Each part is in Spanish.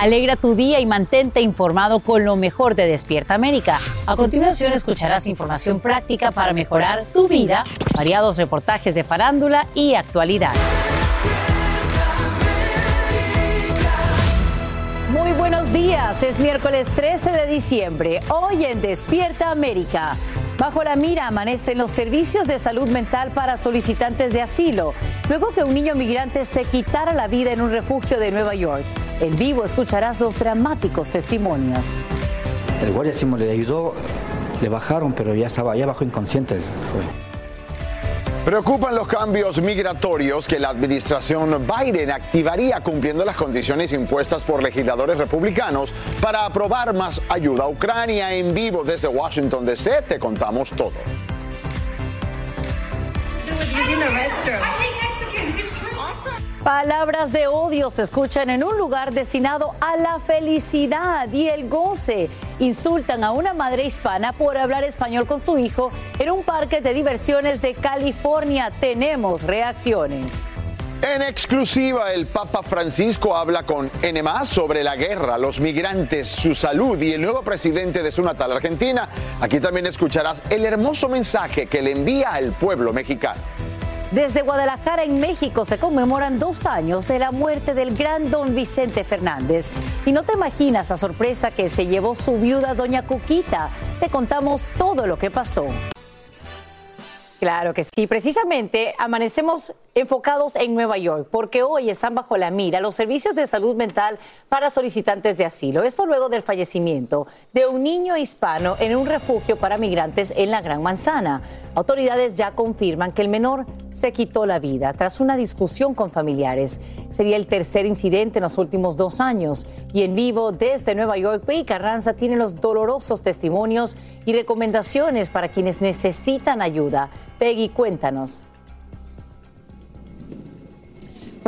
Alegra tu día y mantente informado con lo mejor de Despierta América. A continuación escucharás información práctica para mejorar tu vida, variados reportajes de farándula y actualidad. Muy buenos días, es miércoles 13 de diciembre, hoy en Despierta América. Bajo la mira amanecen los servicios de salud mental para solicitantes de asilo, luego que un niño migrante se quitara la vida en un refugio de Nueva York. En vivo escucharás los dramáticos testimonios. El guardia sí le ayudó, le bajaron, pero ya estaba, ya bajó inconsciente. Preocupan los cambios migratorios que la administración Biden activaría cumpliendo las condiciones impuestas por legisladores republicanos para aprobar más ayuda a Ucrania. En vivo desde Washington DC te contamos todo. Palabras de odio se escuchan en un lugar destinado a la felicidad y el goce. Insultan a una madre hispana por hablar español con su hijo en un parque de diversiones de California. Tenemos reacciones. En exclusiva, el Papa Francisco habla con N sobre la guerra, los migrantes, su salud y el nuevo presidente de su natal Argentina. Aquí también escucharás el hermoso mensaje que le envía al pueblo mexicano. Desde Guadalajara, en México, se conmemoran dos años de la muerte del gran don Vicente Fernández. Y no te imaginas la sorpresa que se llevó su viuda, doña Cuquita. Te contamos todo lo que pasó. Claro que sí. Precisamente amanecemos enfocados en Nueva York porque hoy están bajo la mira los servicios de salud mental para solicitantes de asilo. Esto luego del fallecimiento de un niño hispano en un refugio para migrantes en la Gran Manzana. Autoridades ya confirman que el menor se quitó la vida tras una discusión con familiares. Sería el tercer incidente en los últimos dos años. Y en vivo desde Nueva York, Pei Carranza tiene los dolorosos testimonios y recomendaciones para quienes necesitan ayuda. Peggy, cuéntanos.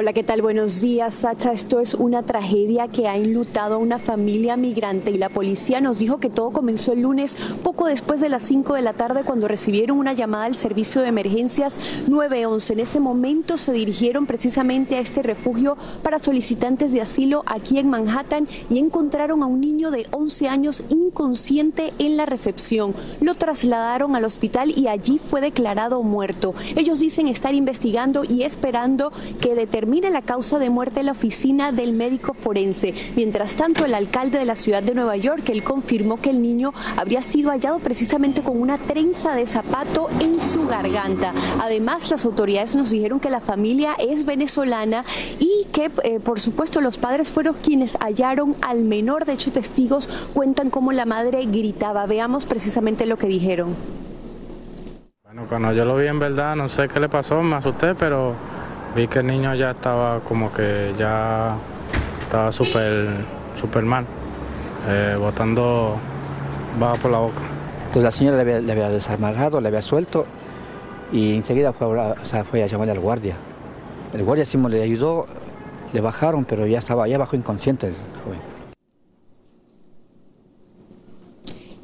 Hola, ¿qué tal? Buenos días, Sacha. Esto es una tragedia que ha enlutado a una familia migrante y la policía nos dijo que todo comenzó el lunes poco después de las 5 de la tarde cuando recibieron una llamada al servicio de emergencias 911. En ese momento se dirigieron precisamente a este refugio para solicitantes de asilo aquí en Manhattan y encontraron a un niño de 11 años inconsciente en la recepción. Lo trasladaron al hospital y allí fue declarado muerto. Ellos dicen estar investigando y esperando que determinen Mire la causa de muerte en la oficina del médico forense. Mientras tanto, el alcalde de la ciudad de Nueva York, él confirmó que el niño habría sido hallado precisamente con una trenza de zapato en su garganta. Además, las autoridades nos dijeron que la familia es venezolana y que, eh, por supuesto, los padres fueron quienes hallaron al menor. De hecho, testigos cuentan cómo la madre gritaba. Veamos precisamente lo que dijeron. Bueno, cuando yo lo vi en verdad, no sé qué le pasó, me asusté, pero vi que el niño ya estaba como que ya estaba súper super mal, eh, botando bajo por la boca. Entonces la señora le había, desarmado, le había suelto y enseguida fue, fue a llamarle al guardia. El guardia sí le ayudó, le bajaron, pero ya estaba, ya bajó inconsciente el joven.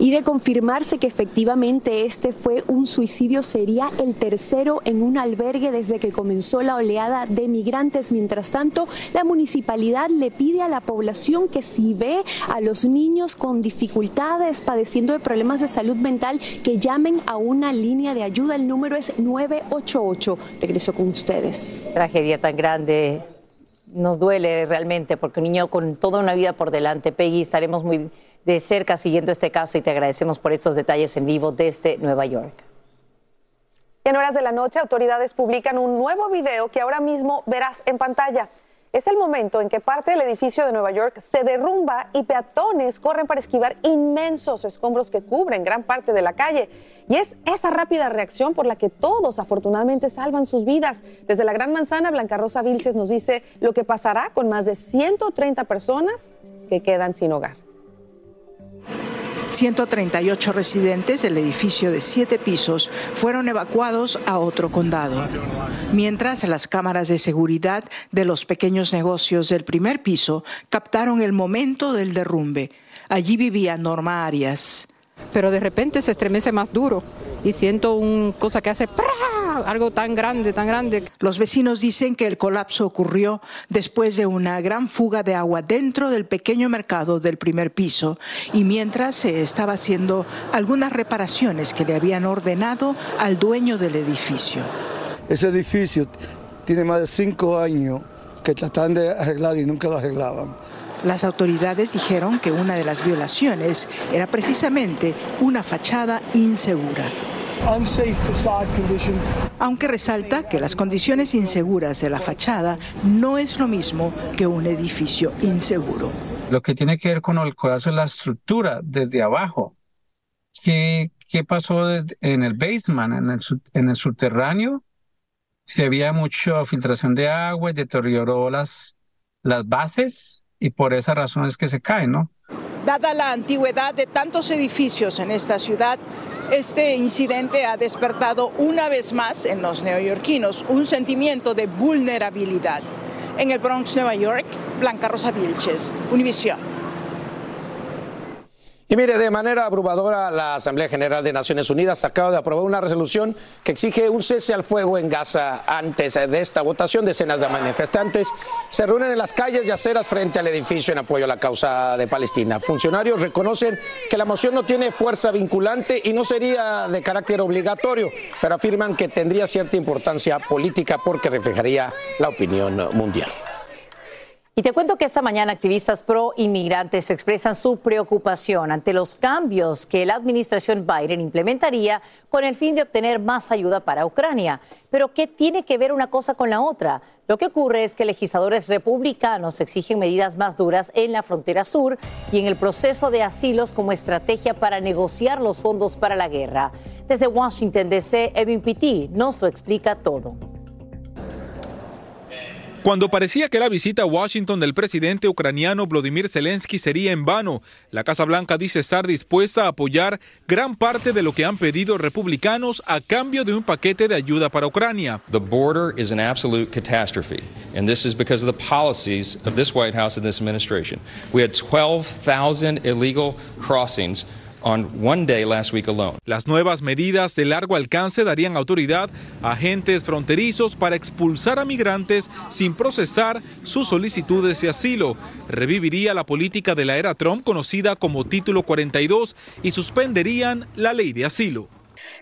Y de confirmarse que efectivamente este fue un suicidio, sería el tercero en un albergue desde que comenzó la oleada de migrantes. Mientras tanto, la municipalidad le pide a la población que si ve a los niños con dificultades, padeciendo de problemas de salud mental, que llamen a una línea de ayuda. El número es 988. Regreso con ustedes. Tragedia tan grande. Nos duele realmente porque un niño con toda una vida por delante, Peggy, estaremos muy de cerca siguiendo este caso y te agradecemos por estos detalles en vivo desde Nueva York. En horas de la noche, autoridades publican un nuevo video que ahora mismo verás en pantalla. Es el momento en que parte del edificio de Nueva York se derrumba y peatones corren para esquivar inmensos escombros que cubren gran parte de la calle. Y es esa rápida reacción por la que todos afortunadamente salvan sus vidas. Desde la Gran Manzana, Blanca Rosa Vilches nos dice lo que pasará con más de 130 personas que quedan sin hogar. 138 residentes del edificio de siete pisos fueron evacuados a otro condado, mientras las cámaras de seguridad de los pequeños negocios del primer piso captaron el momento del derrumbe. Allí vivía Norma Arias. pero de repente se estremece más duro y siento una cosa que hace algo tan grande, tan grande. Los vecinos dicen que el colapso ocurrió después de una gran fuga de agua dentro del pequeño mercado del primer piso y mientras se estaba haciendo algunas reparaciones que le habían ordenado al dueño del edificio. Ese edificio tiene más de cinco años que tratan de arreglar y nunca lo arreglaban. Las autoridades dijeron que una de las violaciones era precisamente una fachada insegura. Aunque resalta que las condiciones inseguras de la fachada no es lo mismo que un edificio inseguro. Lo que tiene que ver con el codazo es la estructura desde abajo. ¿Qué, qué pasó en el basement, en el, en el subterráneo? Si había mucha filtración de agua y deterioró las, las bases y por esa razón es que se cae, ¿no? Dada la antigüedad de tantos edificios en esta ciudad, este incidente ha despertado una vez más en los neoyorquinos un sentimiento de vulnerabilidad. En el Bronx, Nueva York, Blanca Rosa Vilches, Univisión. Y mire, de manera abrumadora, la Asamblea General de Naciones Unidas acaba de aprobar una resolución que exige un cese al fuego en Gaza. Antes de esta votación, decenas de manifestantes se reúnen en las calles y aceras frente al edificio en apoyo a la causa de Palestina. Funcionarios reconocen que la moción no tiene fuerza vinculante y no sería de carácter obligatorio, pero afirman que tendría cierta importancia política porque reflejaría la opinión mundial. Y te cuento que esta mañana activistas pro inmigrantes expresan su preocupación ante los cambios que la administración Biden implementaría con el fin de obtener más ayuda para Ucrania. Pero ¿qué tiene que ver una cosa con la otra? Lo que ocurre es que legisladores republicanos exigen medidas más duras en la frontera sur y en el proceso de asilos como estrategia para negociar los fondos para la guerra. Desde Washington DC, Edwin Pitti nos lo explica todo. Cuando parecía que la visita a Washington del presidente ucraniano Vladimir Zelensky sería en vano, la Casa Blanca dice estar dispuesta a apoyar gran parte de lo que han pedido republicanos a cambio de un paquete de ayuda para Ucrania. The border is an absolute catastrophe, and this is because of the policies of this White House and this administration. We had 12,000 illegal crossings las nuevas medidas de largo alcance darían autoridad a agentes fronterizos para expulsar a migrantes sin procesar sus solicitudes de asilo. Reviviría la política de la era Trump conocida como Título 42 y suspenderían la ley de asilo.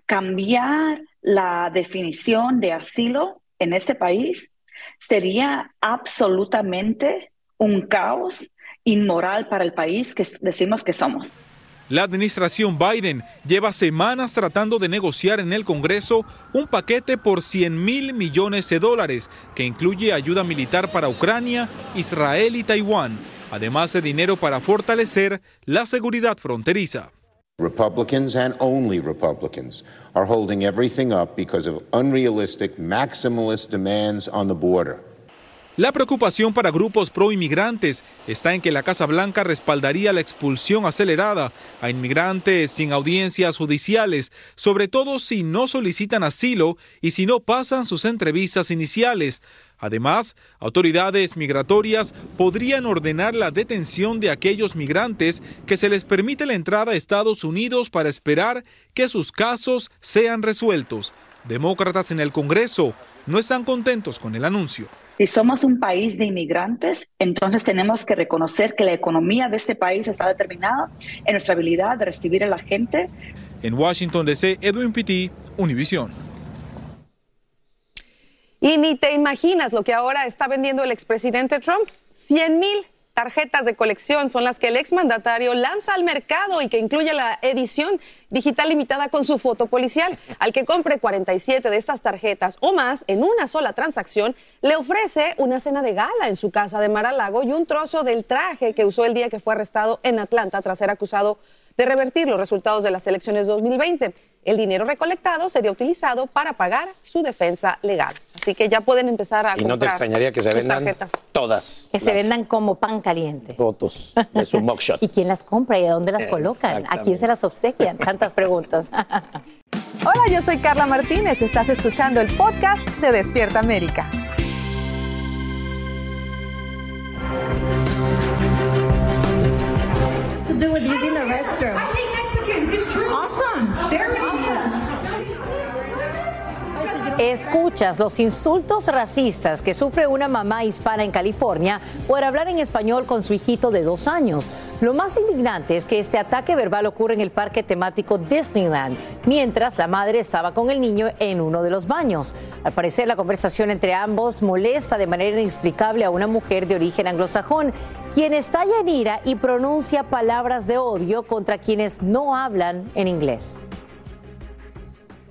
Cambiar la definición de asilo en este país sería absolutamente un caos inmoral para el país que decimos que somos. La administración Biden lleva semanas tratando de negociar en el Congreso un paquete por 100 mil millones de dólares que incluye ayuda militar para Ucrania, Israel y Taiwán, además de dinero para fortalecer la seguridad fronteriza. Republicans and only Republicans are holding everything up because of unrealistic maximalist demands on the border. La preocupación para grupos pro-inmigrantes está en que la Casa Blanca respaldaría la expulsión acelerada a inmigrantes sin audiencias judiciales, sobre todo si no solicitan asilo y si no pasan sus entrevistas iniciales. Además, autoridades migratorias podrían ordenar la detención de aquellos migrantes que se les permite la entrada a Estados Unidos para esperar que sus casos sean resueltos. Demócratas en el Congreso no están contentos con el anuncio. Si somos un país de inmigrantes, entonces tenemos que reconocer que la economía de este país está determinada en nuestra habilidad de recibir a la gente. En Washington DC, Edwin Pitti, Univision. Y ni te imaginas lo que ahora está vendiendo el expresidente Trump. 100 mil tarjetas de colección son las que el exmandatario lanza al mercado y que incluye la edición digital limitada con su foto policial. Al que compre 47 de estas tarjetas o más en una sola transacción, le ofrece una cena de gala en su casa de Mar-a-Lago y un trozo del traje que usó el día que fue arrestado en Atlanta tras ser acusado de revertir los resultados de las elecciones 2020. El dinero recolectado sería utilizado para pagar su defensa legal. Así que ya pueden empezar a y no te extrañaría que se vendan todas. Que se vendan como pan caliente. Fotos de su mugshot. ¿Y quién las compra y a dónde las colocan? ¿A quién se las obsequian? Tantas preguntas. Hola, yo soy Carla Martínez. Estás escuchando el podcast de Despierta América. do with using the restroom. I hate Mexicans. Awesome. There it Escuchas los insultos racistas que sufre una mamá hispana en California por hablar en español con su hijito de dos años. Lo más indignante es que este ataque verbal ocurre en el parque temático Disneyland, mientras la madre estaba con el niño en uno de los baños. Al parecer, la conversación entre ambos molesta de manera inexplicable a una mujer de origen anglosajón, quien estalla en ira y pronuncia palabras de odio contra quienes no hablan en inglés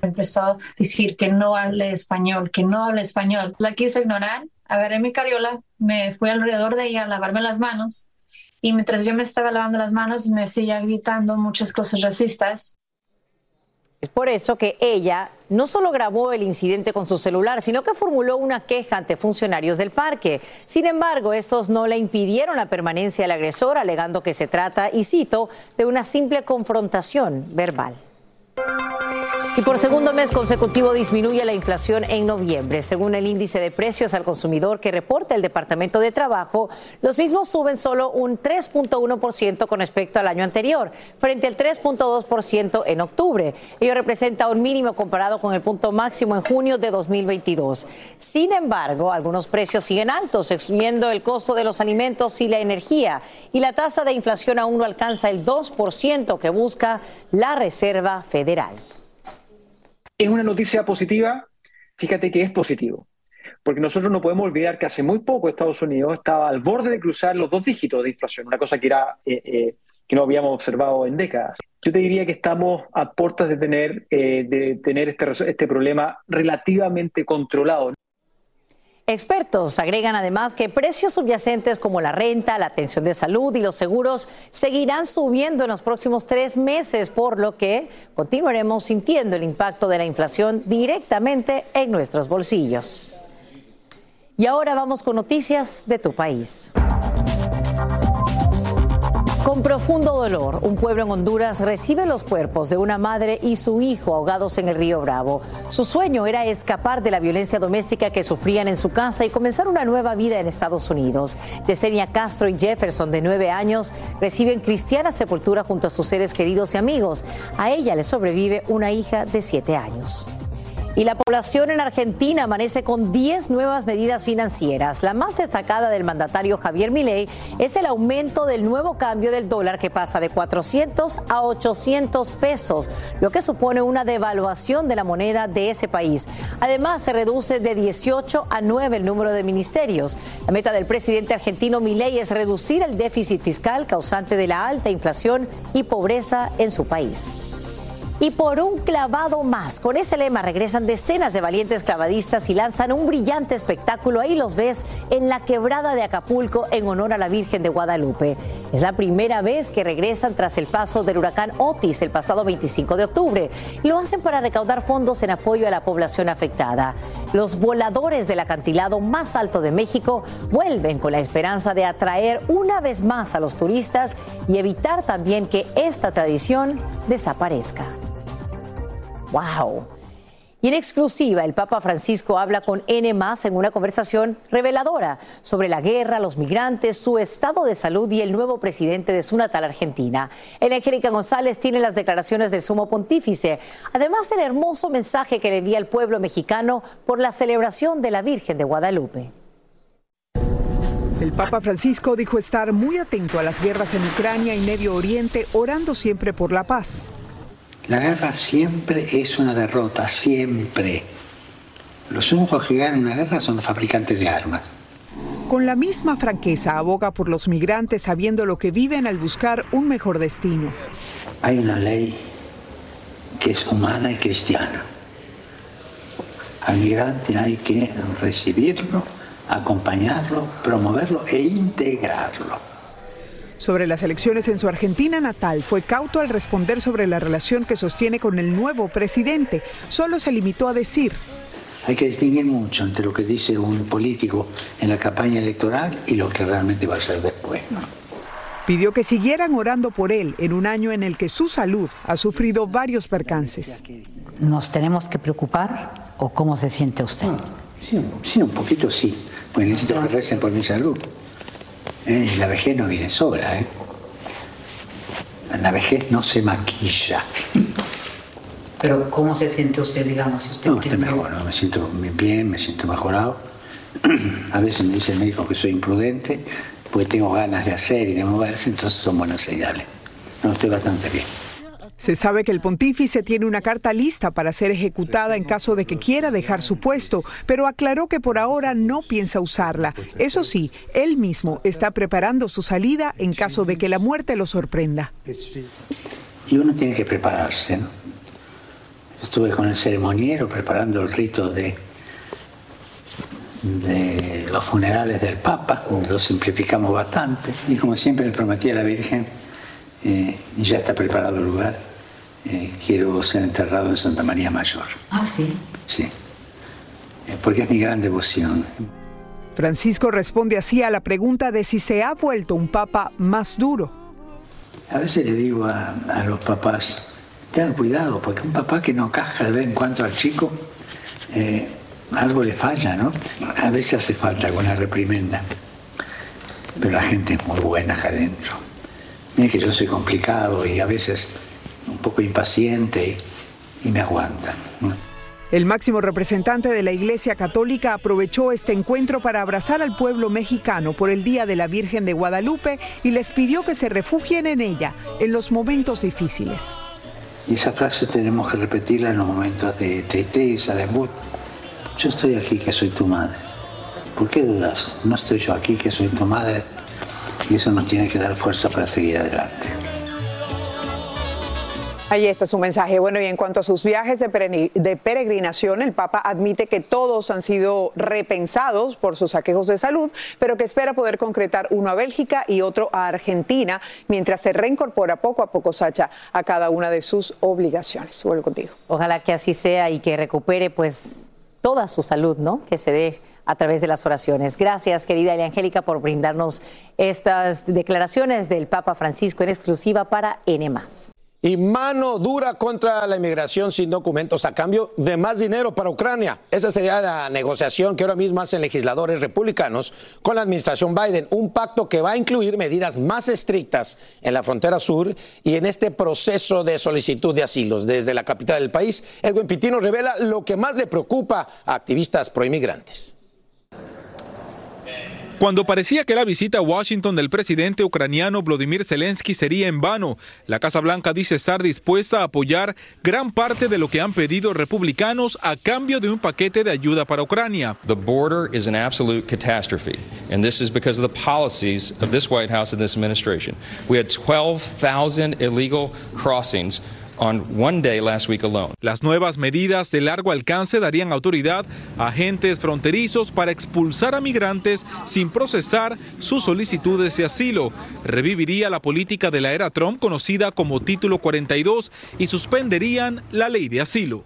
empezó a decir que no hable español, que no hable español. La quise ignorar, agarré mi carriola, me fui alrededor de ella a lavarme las manos y mientras yo me estaba lavando las manos me seguía gritando muchas cosas racistas. Es por eso que ella no solo grabó el incidente con su celular, sino que formuló una queja ante funcionarios del parque. Sin embargo, estos no le impidieron la permanencia del agresor, alegando que se trata, y cito, de una simple confrontación verbal. Y por segundo mes consecutivo disminuye la inflación en noviembre. Según el índice de precios al consumidor que reporta el Departamento de Trabajo, los mismos suben solo un 3.1% con respecto al año anterior, frente al 3.2% en octubre. Ello representa un mínimo comparado con el punto máximo en junio de 2022. Sin embargo, algunos precios siguen altos, excluyendo el costo de los alimentos y la energía. Y la tasa de inflación aún no alcanza el 2% que busca la Reserva Federal. Es una noticia positiva, fíjate que es positivo, porque nosotros no podemos olvidar que hace muy poco Estados Unidos estaba al borde de cruzar los dos dígitos de inflación, una cosa que, era, eh, eh, que no habíamos observado en décadas. Yo te diría que estamos a puertas de tener, eh, de tener este, este problema relativamente controlado. Expertos agregan además que precios subyacentes como la renta, la atención de salud y los seguros seguirán subiendo en los próximos tres meses, por lo que continuaremos sintiendo el impacto de la inflación directamente en nuestros bolsillos. Y ahora vamos con noticias de tu país. Con profundo dolor, un pueblo en Honduras recibe los cuerpos de una madre y su hijo ahogados en el río Bravo. Su sueño era escapar de la violencia doméstica que sufrían en su casa y comenzar una nueva vida en Estados Unidos. Yesenia Castro y Jefferson, de nueve años, reciben cristiana sepultura junto a sus seres queridos y amigos. A ella le sobrevive una hija de siete años. Y la población en Argentina amanece con 10 nuevas medidas financieras. La más destacada del mandatario Javier Milei es el aumento del nuevo cambio del dólar que pasa de 400 a 800 pesos, lo que supone una devaluación de la moneda de ese país. Además, se reduce de 18 a 9 el número de ministerios. La meta del presidente argentino Milei es reducir el déficit fiscal causante de la alta inflación y pobreza en su país. Y por un clavado más, con ese lema regresan decenas de valientes clavadistas y lanzan un brillante espectáculo. Ahí los ves en la quebrada de Acapulco en honor a la Virgen de Guadalupe. Es la primera vez que regresan tras el paso del huracán Otis el pasado 25 de octubre. Lo hacen para recaudar fondos en apoyo a la población afectada. Los voladores del acantilado más alto de México vuelven con la esperanza de atraer una vez más a los turistas y evitar también que esta tradición desaparezca. ¡Wow! Y en exclusiva, el Papa Francisco habla con N en una conversación reveladora sobre la guerra, los migrantes, su estado de salud y el nuevo presidente de su natal Argentina. El Angélica González tiene las declaraciones del sumo pontífice, además del hermoso mensaje que le envía al pueblo mexicano por la celebración de la Virgen de Guadalupe. El Papa Francisco dijo estar muy atento a las guerras en Ucrania y Medio Oriente, orando siempre por la paz. La guerra siempre es una derrota, siempre. Los únicos que ganan una guerra son los fabricantes de armas. Con la misma franqueza aboga por los migrantes sabiendo lo que viven al buscar un mejor destino. Hay una ley que es humana y cristiana. Al migrante hay que recibirlo, acompañarlo, promoverlo e integrarlo. Sobre las elecciones en su Argentina natal, fue cauto al responder sobre la relación que sostiene con el nuevo presidente. Solo se limitó a decir, hay que distinguir mucho entre lo que dice un político en la campaña electoral y lo que realmente va a ser después. Pidió que siguieran orando por él en un año en el que su salud ha sufrido varios percances. ¿Nos tenemos que preocupar o cómo se siente usted? sí, sí, un poquito sí. Pues necesito que recen por mi salud. Eh, la vejez no viene sobra, ¿eh? la vejez no se maquilla. Pero ¿cómo se siente usted, digamos? Si usted no, estoy mejor, ¿no? me siento bien, me siento mejorado. A veces me dice el médico que soy imprudente, porque tengo ganas de hacer y de moverse, entonces son buenas señales. No, estoy bastante bien. Se sabe que el pontífice tiene una carta lista para ser ejecutada en caso de que quiera dejar su puesto, pero aclaró que por ahora no piensa usarla. Eso sí, él mismo está preparando su salida en caso de que la muerte lo sorprenda. Y uno tiene que prepararse, ¿no? Estuve con el ceremoniero preparando el rito de, los funerales del Papa, lo simplificamos bastante. Y como siempre le prometí a la Virgen, eh, ya está preparado el lugar, eh, quiero ser enterrado en Santa María Mayor. Ah, sí. Sí, eh, porque es mi gran devoción. Francisco responde así a la pregunta de si se ha vuelto un papa más duro. A veces le digo a, a los papás, tengan cuidado, porque un papá que no caja de vez en cuando al chico, eh, algo le falla, ¿no? A veces hace falta alguna reprimenda, pero la gente es muy buena acá adentro. Mira que yo soy complicado y a veces poco impaciente y, y me aguantan. ¿no? El máximo representante de la Iglesia Católica aprovechó este encuentro para abrazar al pueblo mexicano por el Día de la Virgen de Guadalupe y les pidió que se refugien en ella en los momentos difíciles. Y esa frase tenemos que repetirla en los momentos de tristeza, de angustia. Yo estoy aquí que soy tu madre. ¿Por qué dudas? No estoy yo aquí que soy tu madre. Y eso nos tiene que dar fuerza para seguir adelante. Ahí está su mensaje. Bueno, y en cuanto a sus viajes de, peregrinación, el Papa admite que todos han sido repensados por sus aquejos de salud, pero que espera poder concretar uno a Bélgica y otro a Argentina, mientras se reincorpora poco a poco, Sacha, a cada una de sus obligaciones. Vuelvo contigo. Ojalá que así sea y que recupere pues toda su salud, ¿no? Que se dé a través de las oraciones. Gracias, querida Elia Angélica, por brindarnos estas declaraciones del Papa Francisco en exclusiva para N+. Y mano dura contra la inmigración sin documentos a cambio de más dinero para Ucrania. Esa sería la negociación que ahora mismo hacen legisladores republicanos con la administración Biden. Un pacto que va a incluir medidas más estrictas en la frontera sur y en este proceso de solicitud de asilos. Desde la capital del país, Edwin Pitino revela lo que más le preocupa a activistas proinmigrantes. Cuando parecía que la visita a Washington del presidente ucraniano Vladimir Zelensky sería en vano, la Casa Blanca dice estar dispuesta a apoyar gran parte de lo que han pedido republicanos a cambio de un paquete de ayuda para Ucrania. The border is an absolute catastrophe, and this is because of the policies of this White House and this administration. We had 12,000 illegal crossings on one day last week alone. Las nuevas medidas de largo alcance darían autoridad a agentes fronterizos para expulsar a migrantes sin procesar sus solicitudes de asilo. Reviviría la política de la era Trump conocida como Título 42 y suspenderían la ley de asilo.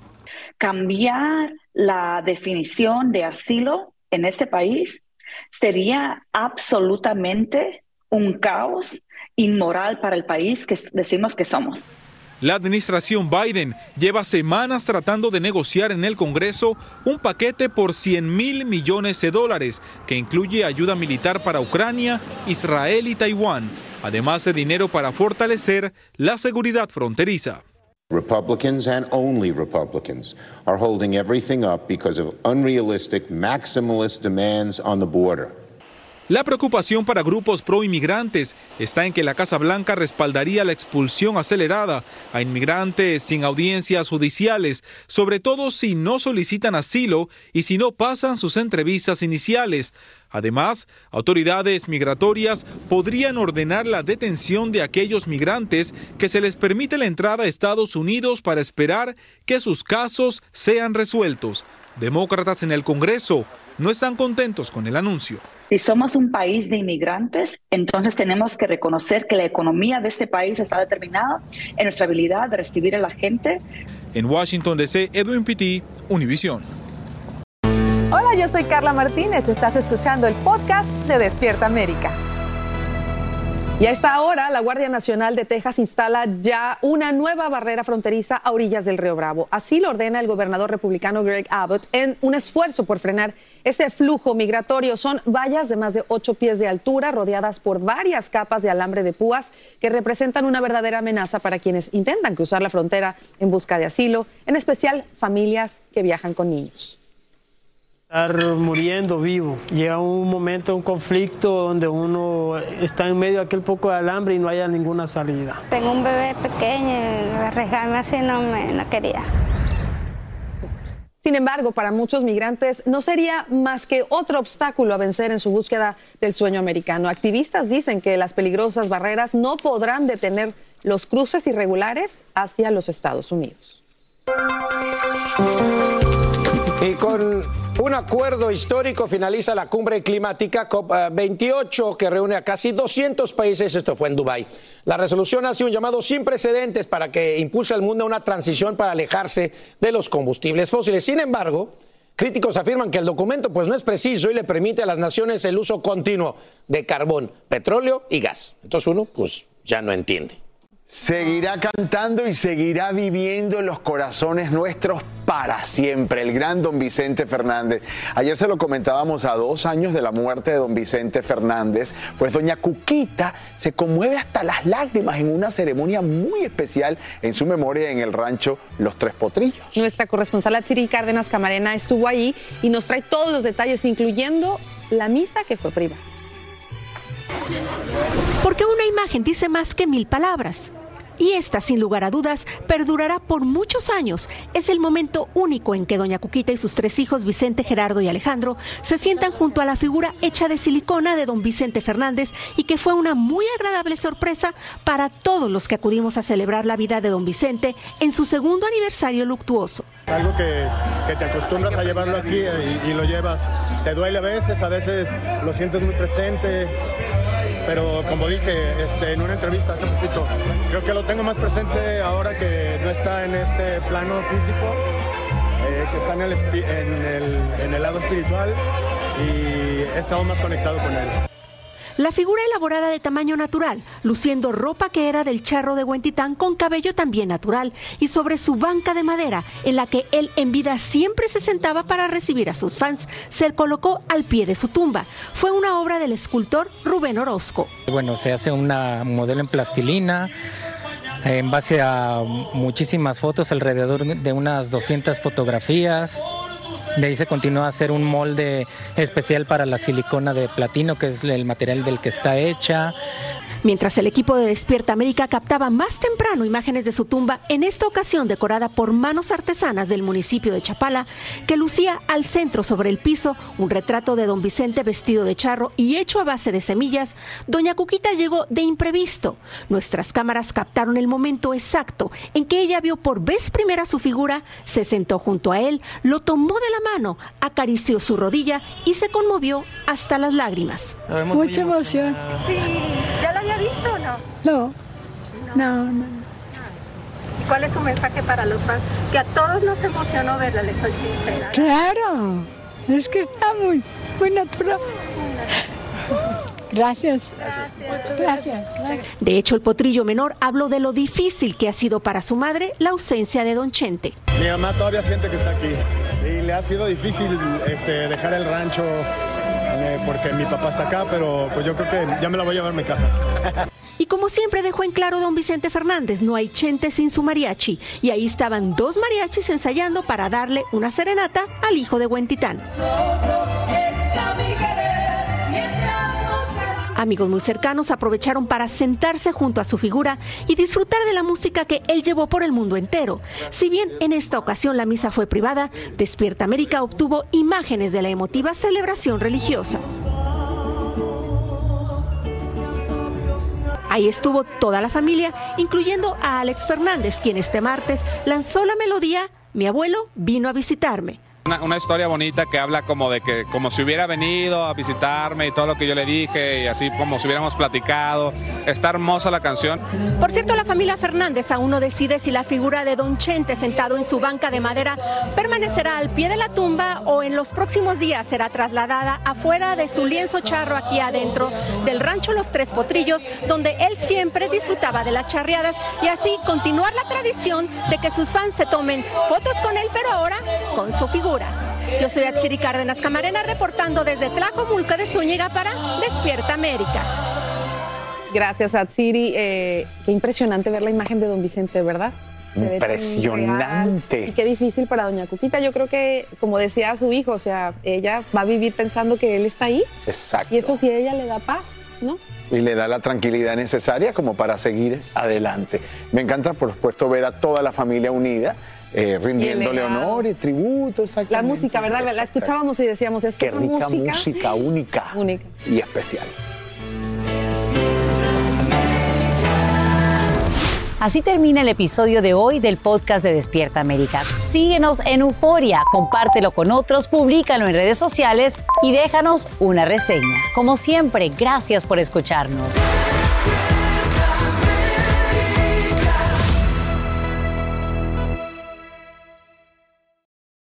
Cambiar la definición de asilo en este país sería absolutamente un caos inmoral para el país que decimos que somos. La administración Biden lleva semanas tratando de negociar en el Congreso un paquete por 100 mil millones de dólares que incluye ayuda militar para Ucrania, Israel y Taiwán, además de dinero para fortalecer la seguridad fronteriza. Republicans and only Republicans are holding everything up because of unrealistic, maximalist demands on the border. La preocupación para grupos pro inmigrantes está en que la Casa Blanca respaldaría la expulsión acelerada a inmigrantes sin audiencias judiciales, sobre todo si no solicitan asilo y si no pasan sus entrevistas iniciales. Además, autoridades migratorias podrían ordenar la detención de aquellos migrantes que se les permite la entrada a Estados Unidos para esperar que sus casos sean resueltos. Demócratas en el Congreso no están contentos con el anuncio. Si somos un país de inmigrantes, entonces tenemos que reconocer que la economía de este país está determinada en nuestra habilidad de recibir a la gente. En Washington DC, Edwin Pitti, Univision. Hola, yo soy Carla Martínez. Estás escuchando el podcast de Despierta América. Y a esta hora, la Guardia Nacional de Texas instala ya una nueva barrera fronteriza a orillas del Río Bravo. Así lo ordena el gobernador republicano Greg Abbott en un esfuerzo por frenar ese flujo migratorio. Son vallas de más de ocho pies de altura, rodeadas por varias capas de alambre de púas que representan una verdadera amenaza para quienes intentan cruzar la frontera en busca de asilo, en especial familias que viajan con niños estar muriendo vivo. Llega un momento, un conflicto donde uno está en medio de aquel poco de alambre y no haya ninguna salida. Tengo un bebé pequeño y arriesgarme así no, me, no quería. Sin embargo, para muchos migrantes no sería más que otro obstáculo a vencer en su búsqueda del sueño americano. Activistas dicen que las peligrosas barreras no podrán detener los cruces irregulares hacia los Estados Unidos. Y con un acuerdo histórico finaliza la cumbre climática COP28 que reúne a casi 200 países. Esto fue en Dubái. La resolución hace un llamado sin precedentes para que impulse al mundo una transición para alejarse de los combustibles fósiles. Sin embargo, Críticos afirman que el documento pues no es preciso y le permite a las naciones el uso continuo de carbón, petróleo y gas. Entonces uno pues ya no entiende. Seguirá cantando y seguirá viviendo en los corazones nuestros para siempre, el gran don Vicente Fernández. Ayer se lo comentábamos a dos años de la muerte de don Vicente Fernández, pues doña Cuquita se conmueve hasta las lágrimas en una ceremonia muy especial en su memoria en el rancho Los Tres Potrillos. Nuestra corresponsal Atsiri Cárdenas Camarena estuvo ahí y nos trae todos los detalles, incluyendo la misa que fue privada. Porque una imagen dice más que mil palabras. Y esta, sin lugar a dudas, perdurará por muchos años. Es el momento único en que doña Cuquita y sus tres hijos, Vicente, Gerardo y Alejandro, se sientan junto a la figura hecha de silicona de don Vicente Fernández y que fue una muy agradable sorpresa para todos los que acudimos a celebrar la vida de don Vicente en su segundo aniversario luctuoso. Algo que, que te acostumbras a llevarlo aquí y, y lo llevas. Te duele a veces, a veces lo sientes muy presente, pero como dije este, en una entrevista hace poquito, creo que lo tengo más presente ahora que no está en este plano físico, eh, que está en el, en, el, en el lado espiritual y he estado más conectado con él. La figura elaborada de tamaño natural, luciendo ropa que era del charro de Huentitán con cabello también natural y sobre su banca de madera, en la que él en vida siempre se sentaba para recibir a sus fans, se colocó al pie de su tumba. Fue una obra del escultor Rubén Orozco. Bueno, se hace una modelo en plastilina en base a muchísimas fotos, alrededor de unas 200 fotografías. De ahí se continúa a hacer un molde especial para la silicona de platino, que es el material del que está hecha. Mientras el equipo de Despierta América captaba más temprano imágenes de su tumba, en esta ocasión decorada por manos artesanas del municipio de Chapala, que lucía al centro sobre el piso un retrato de don Vicente vestido de charro y hecho a base de semillas, doña Cuquita llegó de imprevisto. Nuestras cámaras captaron el momento exacto en que ella vio por vez primera su figura, se sentó junto a él, lo tomó de la mano, acarició su rodilla y se conmovió hasta las lágrimas. Mucha emoción. Sí, ¿ya lo había visto o no? No, no, no. ¿Y cuál es su mensaje para los fans? Que a todos nos emocionó verla, les soy sincera. Claro, es que está muy, muy natural. Gracias. Gracias. Gracias. De hecho, el potrillo menor habló de lo difícil que ha sido para su madre la ausencia de don Chente. Mi mamá todavía siente que está aquí y le ha sido difícil este, dejar el rancho eh, porque mi papá está acá, pero pues yo creo que ya me la voy a llevar a mi casa. Y como siempre dejó en claro don Vicente Fernández, no hay Chente sin su mariachi. Y ahí estaban dos mariachis ensayando para darle una serenata al hijo de Huentitán. Amigos muy cercanos aprovecharon para sentarse junto a su figura y disfrutar de la música que él llevó por el mundo entero. Si bien en esta ocasión la misa fue privada, Despierta América obtuvo imágenes de la emotiva celebración religiosa. Ahí estuvo toda la familia, incluyendo a Alex Fernández, quien este martes lanzó la melodía Mi abuelo vino a visitarme. Una, historia bonita que habla como de que como si hubiera venido a visitarme y todo lo que yo le dije y así como si hubiéramos platicado. Está hermosa la canción. Por cierto, la familia Fernández aún no decide si la figura de Don Chente sentado en su banca de madera permanecerá al pie de la tumba o en los próximos días será trasladada afuera de su lienzo charro aquí adentro del rancho Los Tres Potrillos, donde él siempre disfrutaba de las charreadas y así continuar la tradición de que sus fans se tomen fotos con él, pero ahora con su figura. Yo soy Atsiri Cárdenas Camarena reportando desde Tlajomulco de Zúñiga para Despierta América. Gracias, Atsiri. Eh, qué impresionante ver la imagen de don Vicente, ¿verdad? Impresionante. Y qué difícil para doña Cuquita. Yo creo que, como decía su hijo, o sea, ella va a vivir pensando que él está ahí. Exacto. Y eso sí a ella le da paz, ¿no? y le da la tranquilidad necesaria como para seguir adelante. Me encanta, por supuesto, ver a toda la familia unida. Eh, rindiéndole honor y tributo, exactamente. La música, ¿verdad? La escuchábamos y decíamos, es que Qué rica música, música única, única y especial. Así termina el episodio de hoy del podcast de Despierta América. Síguenos en Euforia, compártelo con otros, públicalo en redes sociales y déjanos una reseña. Como siempre, gracias por escucharnos.